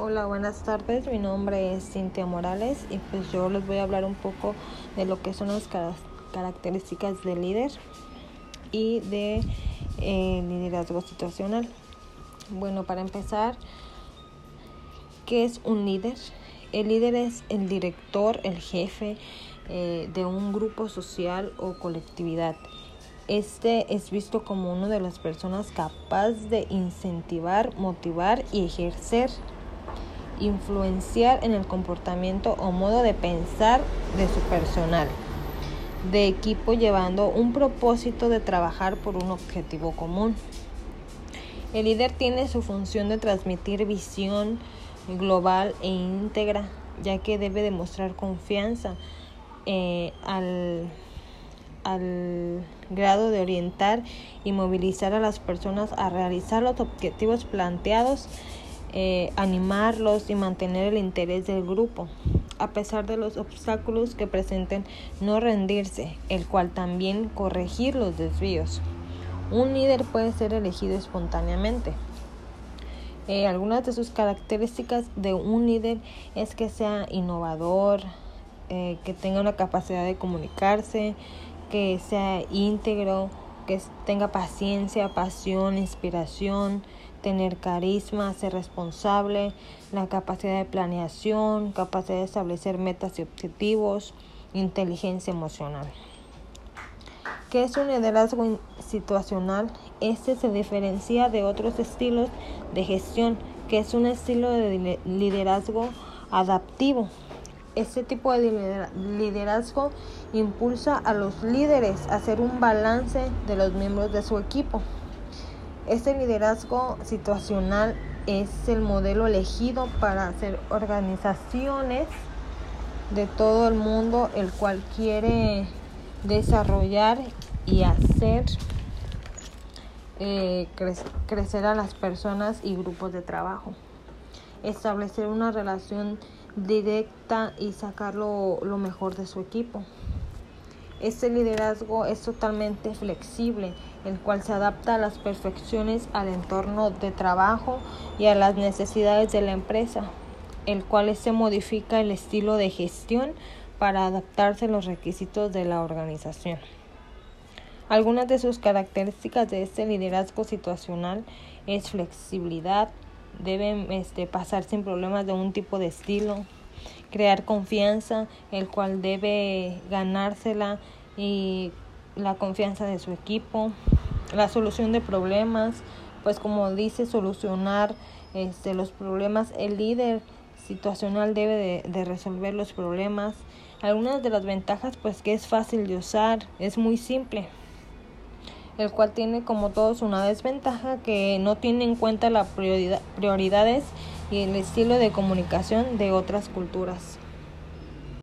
Hola, buenas tardes. Mi nombre es Cintia Morales y pues yo les voy a hablar un poco de lo que son las características del líder y de eh, liderazgo situacional. Bueno, para empezar, ¿qué es un líder? El líder es el director, el jefe eh, de un grupo social o colectividad. Este es visto como una de las personas capaz de incentivar, motivar y ejercer influenciar en el comportamiento o modo de pensar de su personal de equipo llevando un propósito de trabajar por un objetivo común. El líder tiene su función de transmitir visión global e íntegra, ya que debe demostrar confianza eh, al, al grado de orientar y movilizar a las personas a realizar los objetivos planteados eh, animarlos y mantener el interés del grupo, a pesar de los obstáculos que presenten, no rendirse, el cual también corregir los desvíos. Un líder puede ser elegido espontáneamente. Eh, algunas de sus características de un líder es que sea innovador, eh, que tenga una capacidad de comunicarse, que sea íntegro, que tenga paciencia, pasión, inspiración, tener carisma, ser responsable, la capacidad de planeación, capacidad de establecer metas y objetivos, inteligencia emocional. ¿Qué es un liderazgo situacional? Este se diferencia de otros estilos de gestión, que es un estilo de liderazgo adaptivo. Este tipo de liderazgo impulsa a los líderes a hacer un balance de los miembros de su equipo. Este liderazgo situacional es el modelo elegido para hacer organizaciones de todo el mundo, el cual quiere desarrollar y hacer eh, crecer a las personas y grupos de trabajo. Establecer una relación directa y sacar lo mejor de su equipo. Este liderazgo es totalmente flexible, el cual se adapta a las perfecciones al entorno de trabajo y a las necesidades de la empresa, el cual se modifica el estilo de gestión para adaptarse a los requisitos de la organización. Algunas de sus características de este liderazgo situacional es flexibilidad, deben este, pasar sin problemas de un tipo de estilo, crear confianza, el cual debe ganársela y la confianza de su equipo, la solución de problemas, pues como dice, solucionar este, los problemas, el líder situacional debe de, de, resolver los problemas. Algunas de las ventajas, pues que es fácil de usar, es muy simple, el cual tiene como todos una desventaja que no tiene en cuenta las prioridades y el estilo de comunicación de otras culturas.